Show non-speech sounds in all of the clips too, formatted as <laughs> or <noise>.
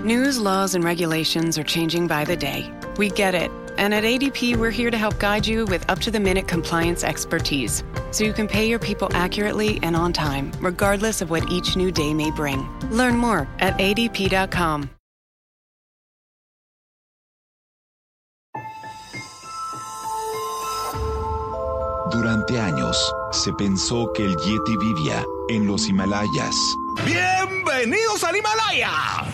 News, laws, and regulations are changing by the day. We get it. And at ADP, we're here to help guide you with up to the minute compliance expertise so you can pay your people accurately and on time, regardless of what each new day may bring. Learn more at adp.com. Durante años, se pensó que el Yeti vivía en los Himalayas. ¡Bienvenidos al Himalaya!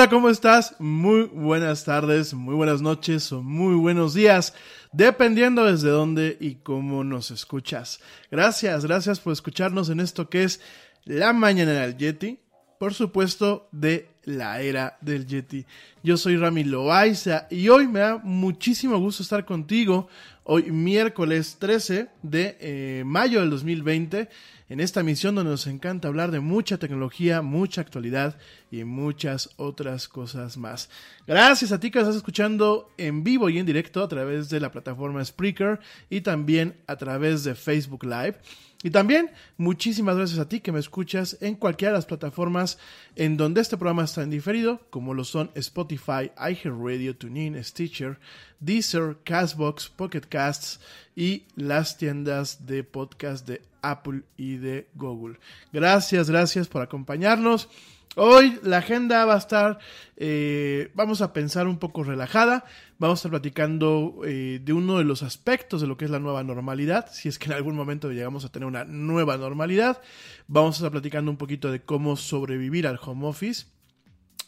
Hola, ¿cómo estás? Muy buenas tardes, muy buenas noches o muy buenos días, dependiendo desde dónde y cómo nos escuchas. Gracias, gracias por escucharnos en esto que es La Mañana del Yeti, por supuesto, de la era del Yeti. Yo soy Rami Loaiza y hoy me da muchísimo gusto estar contigo, hoy miércoles 13 de eh, mayo del 2020 en esta misión donde nos encanta hablar de mucha tecnología, mucha actualidad y muchas otras cosas más. Gracias a ti que estás escuchando en vivo y en directo a través de la plataforma Spreaker y también a través de Facebook Live. Y también muchísimas gracias a ti que me escuchas en cualquiera de las plataformas en donde este programa está en diferido, como lo son Spotify, iHeartRadio, TuneIn, Stitcher, Deezer, Castbox, Pocket Casts y las tiendas de podcast de Apple y de Google. Gracias, gracias por acompañarnos. Hoy la agenda va a estar, eh, vamos a pensar un poco relajada, vamos a estar platicando eh, de uno de los aspectos de lo que es la nueva normalidad, si es que en algún momento llegamos a tener una nueva normalidad, vamos a estar platicando un poquito de cómo sobrevivir al home office.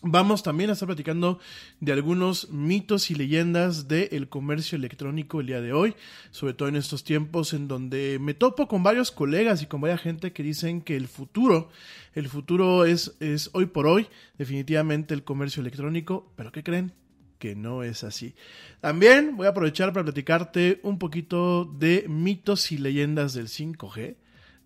Vamos también a estar platicando de algunos mitos y leyendas del comercio electrónico el día de hoy, sobre todo en estos tiempos en donde me topo con varios colegas y con varias gente que dicen que el futuro, el futuro es, es hoy por hoy definitivamente el comercio electrónico, pero ¿qué creen? que no es así. También voy a aprovechar para platicarte un poquito de mitos y leyendas del 5G.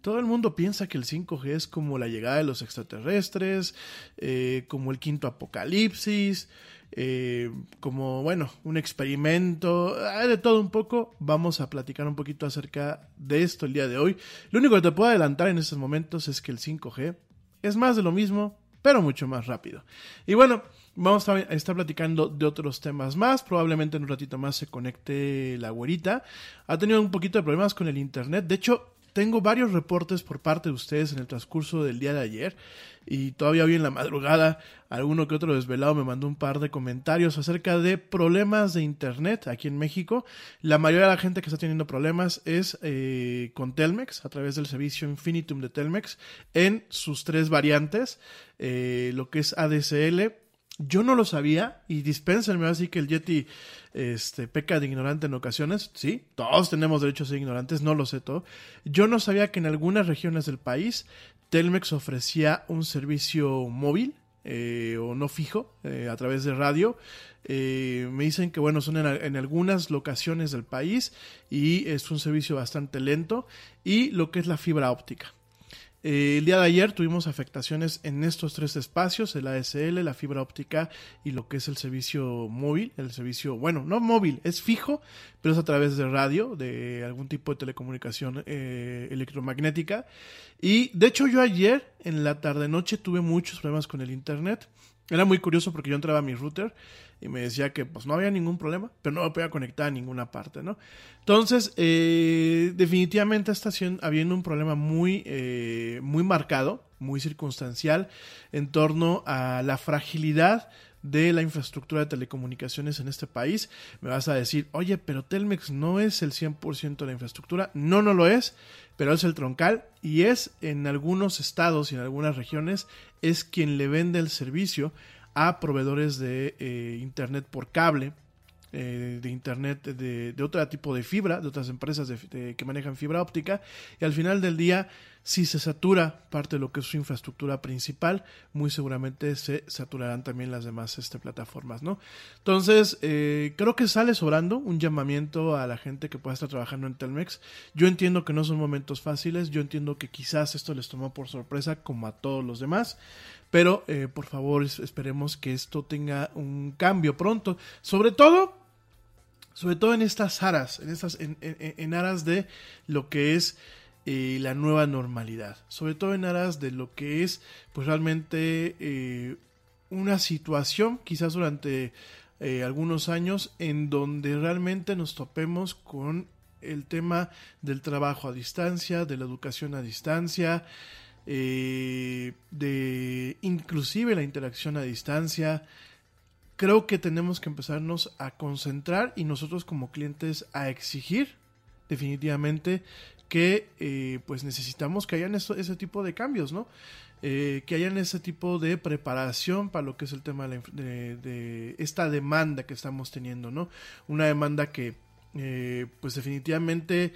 Todo el mundo piensa que el 5G es como la llegada de los extraterrestres, eh, como el quinto apocalipsis, eh, como, bueno, un experimento, de todo un poco. Vamos a platicar un poquito acerca de esto el día de hoy. Lo único que te puedo adelantar en estos momentos es que el 5G es más de lo mismo, pero mucho más rápido. Y bueno, vamos a estar platicando de otros temas más. Probablemente en un ratito más se conecte la güerita. Ha tenido un poquito de problemas con el internet. De hecho, tengo varios reportes por parte de ustedes en el transcurso del día de ayer y todavía hoy en la madrugada alguno que otro desvelado me mandó un par de comentarios acerca de problemas de internet aquí en México. La mayoría de la gente que está teniendo problemas es eh, con Telmex a través del servicio Infinitum de Telmex en sus tres variantes, eh, lo que es ADSL, yo no lo sabía y dispénsenme así que el Yeti este, peca de ignorante en ocasiones. Sí, todos tenemos derecho a ser ignorantes, no lo sé todo. Yo no sabía que en algunas regiones del país Telmex ofrecía un servicio móvil eh, o no fijo eh, a través de radio. Eh, me dicen que bueno, son en, algunas locaciones del país y es un servicio bastante lento. Y lo que es la fibra óptica. Eh, el día de ayer tuvimos afectaciones en estos tres espacios, el ASL, la fibra óptica y lo que es el servicio móvil, el servicio, bueno, no móvil, es fijo, pero es a través de radio, de algún tipo de telecomunicación eh, electromagnética. Y de hecho yo ayer en la tarde-noche tuve muchos problemas con el Internet. Era muy curioso porque yo entraba a mi router y me decía que pues no había ningún problema, pero no me podía conectar a ninguna parte, ¿no? Entonces, eh, definitivamente está habiendo un problema muy, eh, muy marcado, muy circunstancial en torno a la fragilidad de la infraestructura de telecomunicaciones en este país. Me vas a decir, oye, pero Telmex no es el 100% de la infraestructura. No, no lo es, pero es el troncal y es en algunos estados y en algunas regiones es quien le vende el servicio a proveedores de eh, Internet por cable, eh, de Internet de, de, otro tipo de fibra, de otras empresas que manejan fibra óptica, y al final del día, si se satura parte de lo que es su infraestructura principal, muy seguramente se saturarán también las demás este, plataformas, ¿no? Entonces, eh, creo que sale sobrando un llamamiento a la gente que pueda estar trabajando en Telmex. Yo entiendo que no son momentos fáciles, yo entiendo que quizás esto les tomó por sorpresa como a todos los demás. Pero eh, por favor esperemos que esto tenga un cambio pronto. Sobre todo, sobre todo en estas aras, en, estas, en, en, en aras de lo que es eh, la nueva normalidad. Sobre todo en aras de lo que es pues realmente eh, una situación quizás durante eh, algunos años en donde realmente nos topemos con el tema del trabajo a distancia, de la educación a distancia, eh, de inclusive la interacción a distancia. Creo que tenemos que empezarnos a concentrar y nosotros como clientes a exigir definitivamente que eh, pues necesitamos que hayan ese tipo de cambios, ¿no? Eh, que hayan ese tipo de preparación para lo que es el tema de, esta demanda que estamos teniendo, ¿no? Una demanda que eh, pues definitivamente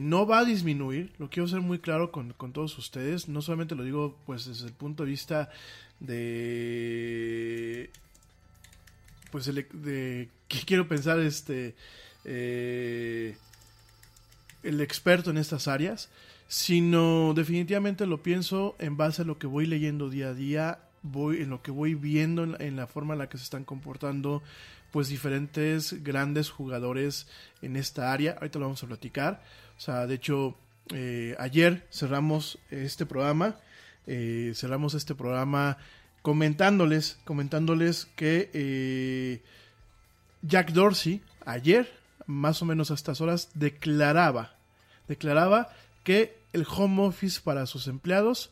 no va a disminuir, lo quiero ser muy claro con, con, todos ustedes, no solamente lo digo pues desde el punto de vista de pues de que quiero pensar este el experto en estas áreas, sino definitivamente lo pienso en base a lo que voy leyendo día a día, voy en lo que voy viendo en la, forma en la que se están comportando pues diferentes grandes jugadores en esta área. Ahorita lo vamos a platicar. O sea, de hecho, eh, ayer cerramos este programa. Eh, cerramos este programa comentándoles, comentándoles que eh, Jack Dorsey ayer, más o menos a estas horas, declaraba, declaraba que el home office para sus empleados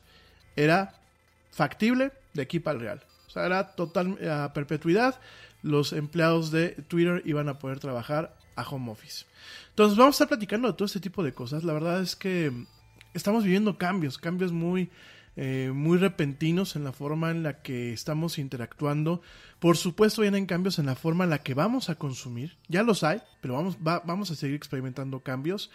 era factible de aquí para el real. O sea, era total a perpetuidad. Los empleados de Twitter iban a poder trabajar a home office. Entonces vamos a estar platicando de todo este tipo de cosas. La verdad es que estamos viviendo cambios, cambios muy, eh, muy repentinos en la forma en la que estamos interactuando. Por supuesto, vienen cambios en la forma en la que vamos a consumir. Ya los hay, pero vamos, vamos a seguir experimentando cambios.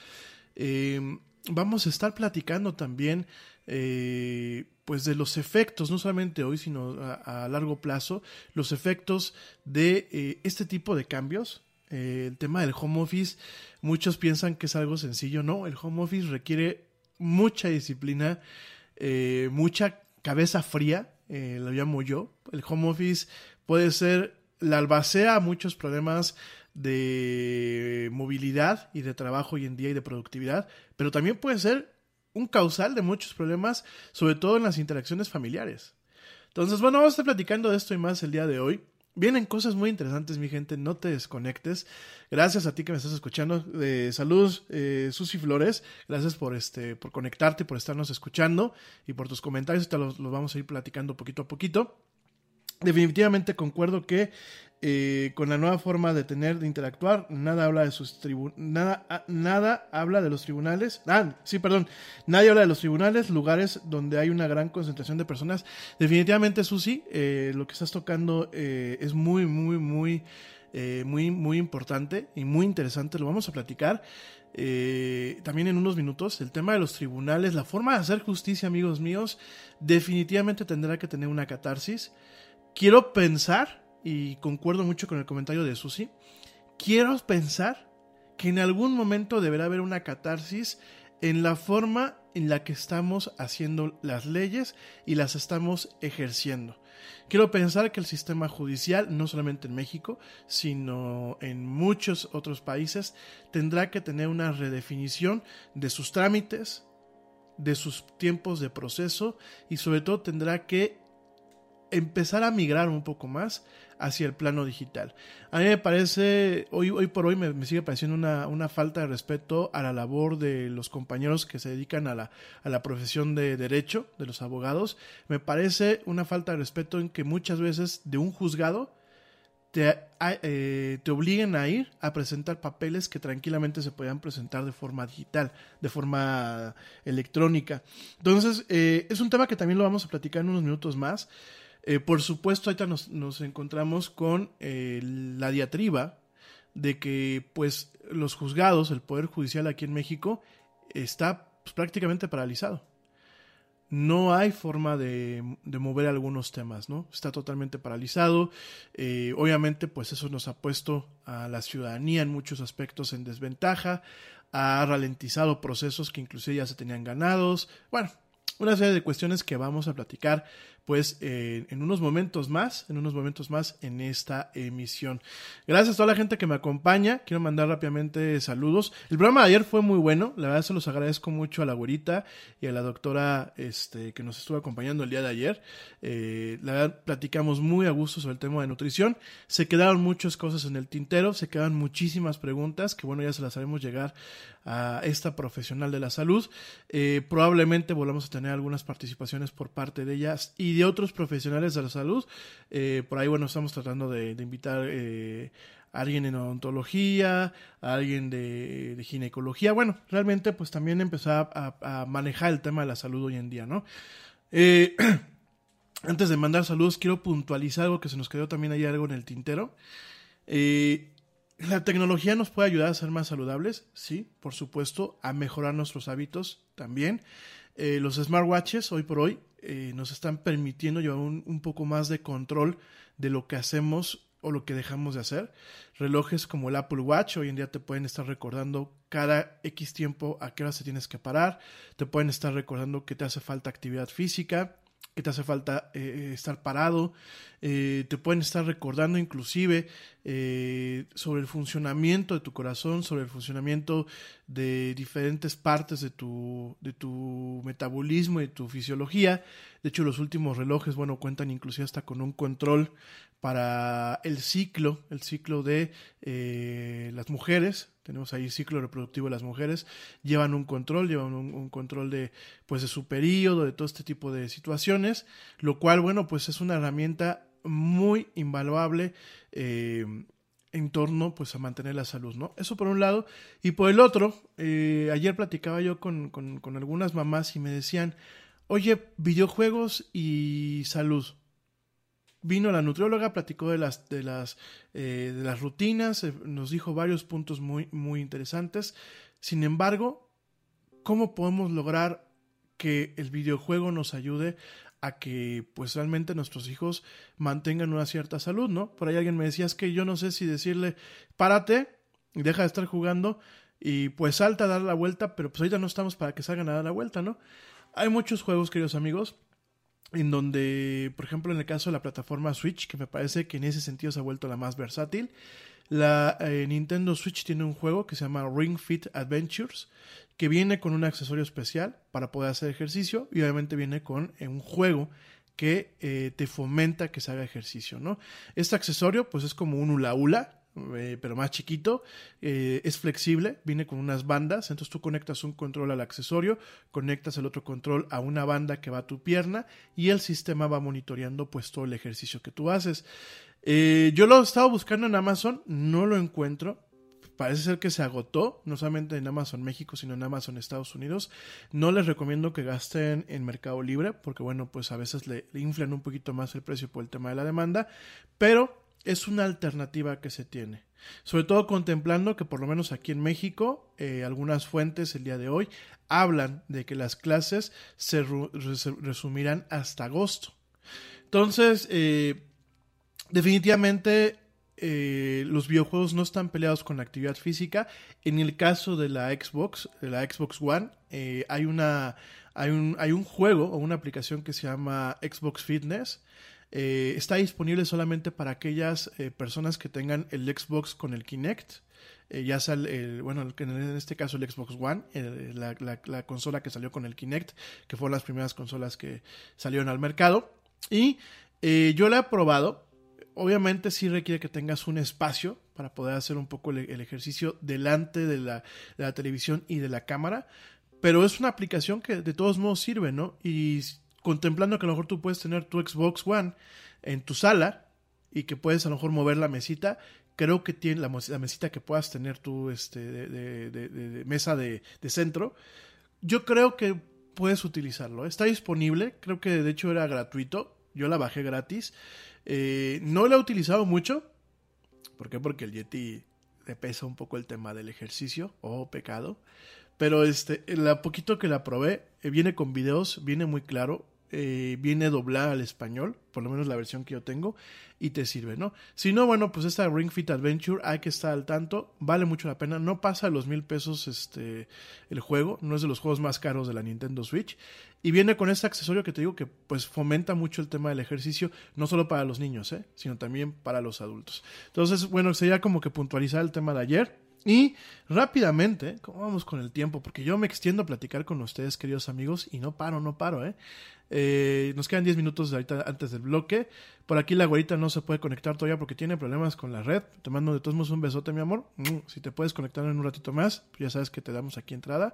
Eh, vamos a estar platicando también eh, pues de los efectos, no solamente hoy, sino a, largo plazo, los efectos de este tipo de cambios. El tema del home office, muchos piensan que es algo sencillo, no, el home office requiere mucha disciplina, mucha cabeza fría, lo llamo yo. El home office puede ser la albacea a muchos problemas de movilidad y de trabajo hoy en día y de productividad, pero también puede ser un causal de muchos problemas, sobre todo en las interacciones familiares. Entonces, bueno, vamos a estar platicando de esto y más el día de hoy. Vienen cosas muy interesantes, mi gente, no te desconectes. Gracias a ti que me estás escuchando. Eh, saludos, eh, Susi Flores. Gracias por este, por conectarte, por estarnos escuchando y por tus comentarios. Los, los vamos a ir platicando poquito a poquito. Definitivamente concuerdo que eh, con la nueva forma de tener, de interactuar, nada habla de sus nada, ah, nada habla de los tribunales, ah, sí, perdón, nadie habla de los tribunales, lugares donde hay una gran concentración de personas. Definitivamente, Susi, eh, lo que estás tocando eh, es muy, muy, muy, muy, muy importante y muy interesante. Lo vamos a platicar. también en unos minutos, el tema de los tribunales, la forma de hacer justicia, amigos míos, definitivamente tendrá que tener una catarsis. Quiero pensar y concuerdo mucho con el comentario de Susi, quiero pensar que en algún momento deberá haber una catarsis en la forma en la que estamos haciendo las leyes y las estamos ejerciendo. Quiero pensar que el sistema judicial, no solamente en México, sino en muchos otros países, tendrá que tener una redefinición de sus trámites, de sus tiempos de proceso y sobre todo tendrá que empezar a migrar un poco más hacia el plano digital. A mí me parece, hoy, hoy por hoy me, sigue pareciendo una, falta de respeto a la labor de los compañeros que se dedican a la, a la profesión de derecho, de los abogados. Me parece una falta de respeto en que muchas veces de un juzgado te, eh, te, obliguen a ir a presentar papeles que tranquilamente se puedan presentar de forma digital, de forma electrónica. Entonces, eh, es un tema que también lo vamos a platicar en unos minutos más. Eh, por supuesto, ahorita nos, encontramos con eh, la diatriba de que pues los juzgados, el Poder Judicial aquí en México, está pues, prácticamente paralizado. No hay forma de, mover algunos temas, ¿no? Está totalmente paralizado. Eh, obviamente, pues eso nos ha puesto a la ciudadanía en muchos aspectos en desventaja, ha ralentizado procesos que inclusive ya se tenían ganados. Bueno, una serie de cuestiones que vamos a platicar pues eh, en unos momentos más, en unos momentos más en esta emisión. Gracias a toda la gente que me acompaña. Quiero mandar rápidamente saludos. El programa de ayer fue muy bueno. La verdad se los agradezco mucho a la güerita y a la doctora este, que nos estuvo acompañando el día de ayer. Eh, la verdad platicamos muy a gusto sobre el tema de nutrición. Se quedaron muchas cosas en el tintero, se quedan muchísimas preguntas que bueno ya se las haremos llegar a esta profesional de la salud. Eh, probablemente volvamos a tener algunas participaciones por parte de ellas y de otros profesionales de la salud. Eh, por ahí, bueno, estamos tratando de, invitar eh, alguien en odontología, alguien de, ginecología. Bueno, realmente pues también empezó a, a, manejar el tema de la salud hoy en día, ¿no? Eh, <clears throat> antes de mandar saludos, quiero puntualizar algo que se nos quedó también ahí algo en el tintero. La tecnología nos puede ayudar a ser más saludables, sí, por supuesto, a mejorar nuestros hábitos también. Eh, los smartwatches hoy por hoy eh, nos están permitiendo llevar un, un, poco más de control de lo que hacemos o lo que dejamos de hacer. Relojes como el Apple Watch hoy en día te pueden estar recordando cada X tiempo a qué hora se tienes que parar, te pueden estar recordando que te hace falta actividad física, que te hace falta eh, estar parado, eh, te pueden estar recordando inclusive eh, sobre el funcionamiento de tu corazón, sobre el funcionamiento de diferentes partes de tu, de tu metabolismo y tu fisiología. De hecho, los últimos relojes, bueno, cuentan inclusive hasta con un control para el ciclo, el ciclo de las mujeres, tenemos ahí ciclo reproductivo de las mujeres, llevan un control, llevan un, control de, pues, de su periodo, de todo este tipo de situaciones, lo cual, bueno, pues es una herramienta muy invaluable eh, en torno, pues, a mantener la salud, ¿no? Eso por un lado. Y por el otro, eh, ayer platicaba yo con, con, con algunas mamás y me decían, oye, videojuegos y salud vino la nutrióloga, platicó de las, de las, eh, de las rutinas, eh, nos dijo varios puntos muy, muy interesantes. Sin embargo, ¿cómo podemos lograr que el videojuego nos ayude a que pues realmente nuestros hijos mantengan una cierta salud, ¿no? Por ahí alguien me decía, es que yo no sé si decirle, párate deja de estar jugando y pues salta a dar la vuelta, pero pues ahorita no estamos para que salgan a dar la vuelta, ¿no? Hay muchos juegos, queridos amigos, en donde, por ejemplo, en el caso de la plataforma Switch, que me parece que en ese sentido se ha vuelto la más versátil, la eh, Nintendo Switch tiene un juego que se llama Ring Fit Adventures, que viene con un accesorio especial para poder hacer ejercicio y obviamente viene con eh, un juego que eh, te fomenta que se haga ejercicio, ¿no? Este accesorio pues es como un hula hula, eh, pero más chiquito, eh, es flexible, viene con unas bandas, entonces tú conectas un control al accesorio, conectas el otro control a una banda que va a tu pierna y el sistema va monitoreando pues todo el ejercicio que tú haces. Eh, yo lo he estado buscando en Amazon, no lo encuentro, parece ser que se agotó, no solamente en Amazon México, sino en Amazon Estados Unidos. No les recomiendo que gasten en Mercado Libre, porque bueno, pues a veces le, le inflan un poquito más el precio por el tema de la demanda, pero es una alternativa que se tiene. Sobre todo contemplando que por lo menos aquí en México, eh, algunas fuentes el día de hoy hablan de que las clases se, resumirán hasta agosto. Entonces, eh, definitivamente eh, los videojuegos no están peleados con la actividad física. En el caso de la Xbox, de la Xbox One, hay, una, hay, un, hay un juego o una aplicación que se llama Xbox Fitness eh, está disponible solamente para aquellas eh, personas que tengan el Xbox con el Kinect. Eh, ya sea, el, bueno, en este caso el Xbox One, la, la, consola que salió con el Kinect, que fueron las primeras consolas que salieron al mercado. Y yo la he probado. Obviamente sí requiere que tengas un espacio para poder hacer un poco el, ejercicio delante de la, de la televisión y de la cámara. Pero es una aplicación que de todos modos sirve, ¿no? Y contemplando que a lo mejor tú puedes tener tu Xbox One en tu sala y que puedes a lo mejor mover la mesita, creo que tiene la, mesita que puedas tener tu este, de, mesa de, centro, yo creo que puedes utilizarlo. Está disponible, creo que de hecho era gratuito, yo la bajé gratis. Eh, no la he utilizado mucho, ¿por qué? Porque el Yeti le pesa un poco el tema del ejercicio, oh, pecado. Pero este, la poquito que la probé, eh, viene con videos, viene muy claro. Eh, viene doblada al español, por lo menos la versión que yo tengo, y te sirve, ¿no? Si no, bueno, pues esta Ring Fit Adventure hay que estar al tanto, vale mucho la pena, no pasa los mil pesos este, el juego, no es de los juegos más caros de la Nintendo Switch, y viene con este accesorio que te digo que pues fomenta mucho el tema del ejercicio, no solo para los niños, ¿eh? sino también para los adultos. Entonces, bueno, sería como que puntualizar el tema de ayer. Y rápidamente, ¿cómo vamos con el tiempo? Porque yo me extiendo a platicar con ustedes, queridos amigos, y no paro, no paro, ¿eh? Eh, nos quedan 10 minutos ahorita antes del bloque. Por aquí la güerita no se puede conectar todavía porque tiene problemas con la red. Te mando de todos modos un besote, mi amor. Mm, Si te puedes conectar en un ratito más, ya sabes que te damos aquí entrada.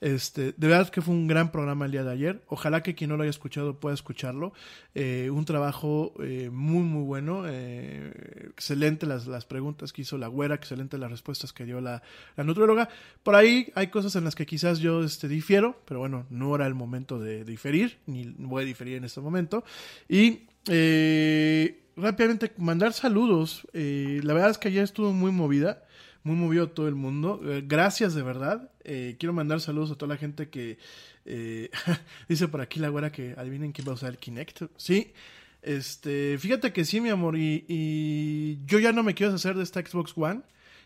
Este, de verdad que fue un gran programa el día de ayer. Ojalá que quien no lo haya escuchado pueda escucharlo. Eh, un trabajo eh, muy, muy bueno. Eh, excelente las, las preguntas que hizo la güera, excelente las respuestas que dio la, la nutrióloga. Por ahí hay cosas en las que quizás yo este, difiero, pero bueno, no era el momento de diferir, ni voy a diferir en este momento. Y eh, rápidamente mandar saludos. Eh, la verdad es que ayer estuvo muy movida, muy movido todo el mundo. Eh, gracias de verdad. Quiero mandar saludos a toda la gente que <laughs> dice por aquí la güera que adivinen quién va a usar el Kinect. Sí. Este, fíjate que sí, mi amor, y, y yo ya no me quiero hacer de esta Xbox One.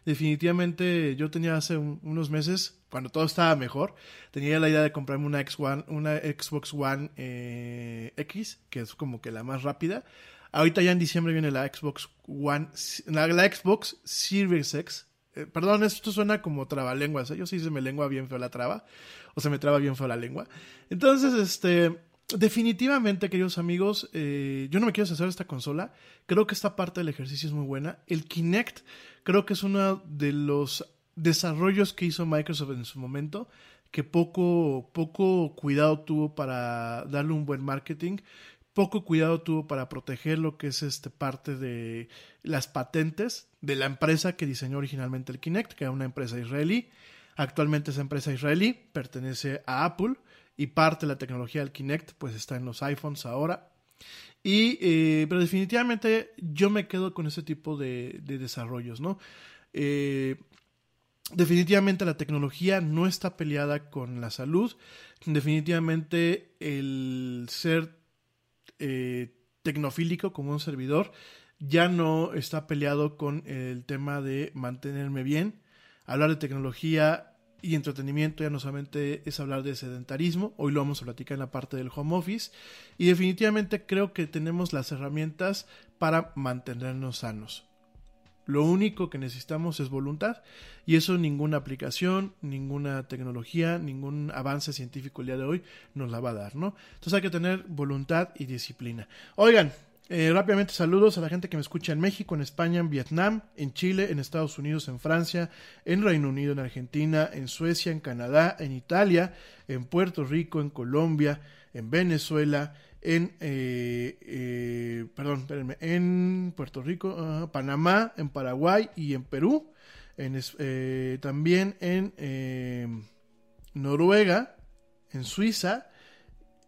Definitivamente yo tenía hace un- unos meses, cuando todo estaba mejor, tenía la idea de comprarme una, X One, una Xbox One eh, X, que es como que la más rápida. Ahorita ya en diciembre viene la Xbox One, la, la Xbox Series X. Eh, perdón, esto suena como trabalenguas, ¿eh? yo sí se me lengua bien feo la traba, o se me traba bien feo la lengua. Entonces, este, definitivamente, queridos amigos, eh, yo no me quiero hacer esta consola. Creo que esta parte del ejercicio es muy buena. El Kinect creo que es uno de los desarrollos que hizo Microsoft en su momento, que poco, poco cuidado tuvo para darle un buen marketing, poco cuidado tuvo para proteger lo que es este parte de las patentes de la empresa que diseñó originalmente el Kinect, que era una empresa israelí. Actualmente esa empresa israelí pertenece a Apple y parte de la tecnología del Kinect pues está en los iPhones ahora. Y, eh, pero definitivamente yo me quedo con ese tipo de, de desarrollos, ¿no? Eh, definitivamente la tecnología no está peleada con la salud. Definitivamente el ser eh, tecnofílico como un servidor ya no está peleado con el tema de mantenerme bien. Hablar de tecnología y entretenimiento ya no solamente es hablar de sedentarismo, hoy lo vamos a platicar en la parte del home office y definitivamente creo que tenemos las herramientas para mantenernos sanos. Lo único que necesitamos es voluntad y eso ninguna aplicación, ninguna tecnología, ningún avance científico el día de hoy nos la va a dar, ¿no? Entonces hay que tener voluntad y disciplina. Oigan, eh, rápidamente saludos a la gente que me escucha en México, en España, en Vietnam, en Chile, en Estados Unidos, en Francia, en Reino Unido, en Argentina, en Suecia, en Canadá, en Italia, en Puerto Rico, en Colombia, en Venezuela, en, eh, eh, perdón, en Puerto Rico, uh, Panamá, en Paraguay y en Perú, en, eh, también en eh, Noruega, en Suiza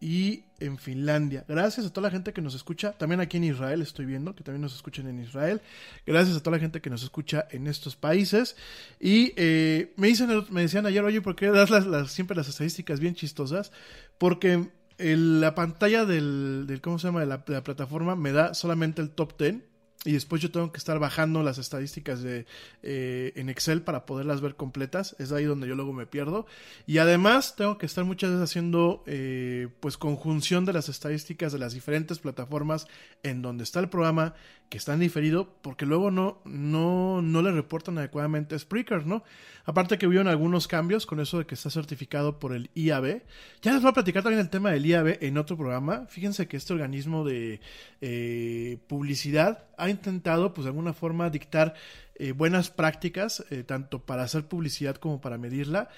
y en Finlandia. Gracias a toda la gente que nos escucha, también aquí en Israel estoy viendo que también nos escuchan en Israel. Gracias a toda la gente que nos escucha en estos países. Y eh, me, dicen, me decían ayer, oye, ¿por qué das las, siempre las estadísticas bien chistosas? Porque la pantalla del, del, ¿cómo se llama? De la, de la, plataforma me da solamente el top 10 y después yo tengo que estar bajando las estadísticas de, eh, en Excel para poderlas ver completas. Es ahí donde yo luego me pierdo. Y además tengo que estar muchas veces haciendo eh, pues conjunción de las estadísticas de las diferentes plataformas en donde está el programa que está en diferido porque luego no, no, no le reportan adecuadamente a Spreaker, ¿no? Aparte que hubieron algunos cambios con eso de que está certificado por el IAB. Ya les voy a platicar también el tema del IAB en otro programa. Fíjense que este organismo de eh, publicidad ha intentado, pues de alguna forma, dictar eh, buenas prácticas, eh, tanto para hacer publicidad como para medirla.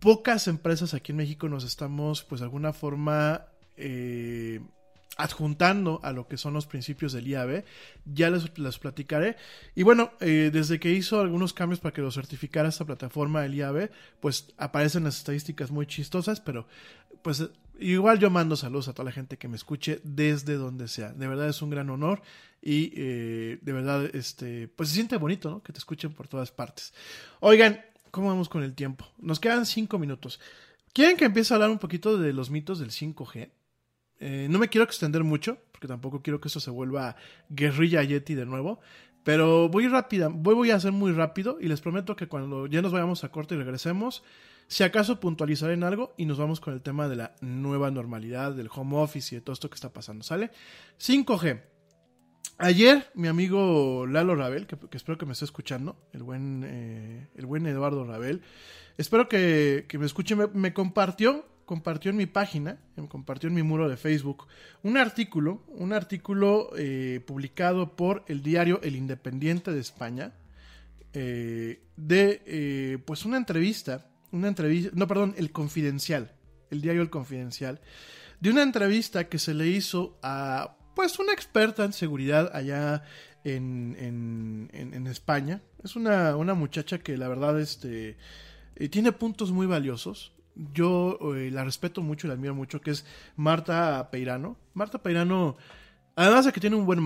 Pocas empresas aquí en México nos estamos, pues de alguna forma, adjuntando a lo que son los principios del IAB. Ya les, platicaré. Y bueno, eh, desde que hizo algunos cambios para que lo certificara esta plataforma del IAB, pues aparecen las estadísticas muy chistosas, pero pues igual yo mando saludos a toda la gente que me escuche desde donde sea. De verdad es un gran honor y eh, de verdad, este, pues se siente bonito. Que te escuchen por todas partes. Oigan, ¿cómo vamos con el tiempo? Nos quedan cinco minutos. ¿Quieren que empiece a hablar un poquito de los mitos del 5G? Eh, no me quiero extender mucho, porque tampoco quiero que esto se vuelva guerrilla Yeti de nuevo. Pero voy rápida, voy, voy a hacer muy rápido y les prometo que cuando ya nos vayamos a corte y regresemos, si acaso puntualizaré en algo y nos vamos con el tema de la nueva normalidad, del home office y de todo esto que está pasando, ¿sale? 5G. Ayer mi amigo Lalo Rabel, que, espero que me esté escuchando, el buen, eh, el buen Eduardo Rabel, espero que, que me escuche, me compartió compartió en mi página, compartió en mi muro de Facebook, un artículo, un artículo eh, publicado por el diario El Independiente de España, eh, de eh, pues una entrevista, una entrevista, no, perdón, El Confidencial, el diario El Confidencial, de una entrevista que se le hizo a pues una experta en seguridad allá en, en, en, en España. Es una, una, muchacha que la verdad este, eh, tiene puntos muy valiosos. Yo eh, la respeto mucho, la admiro mucho, que es Marta Peirano. Marta Peirano, además de que tiene un buen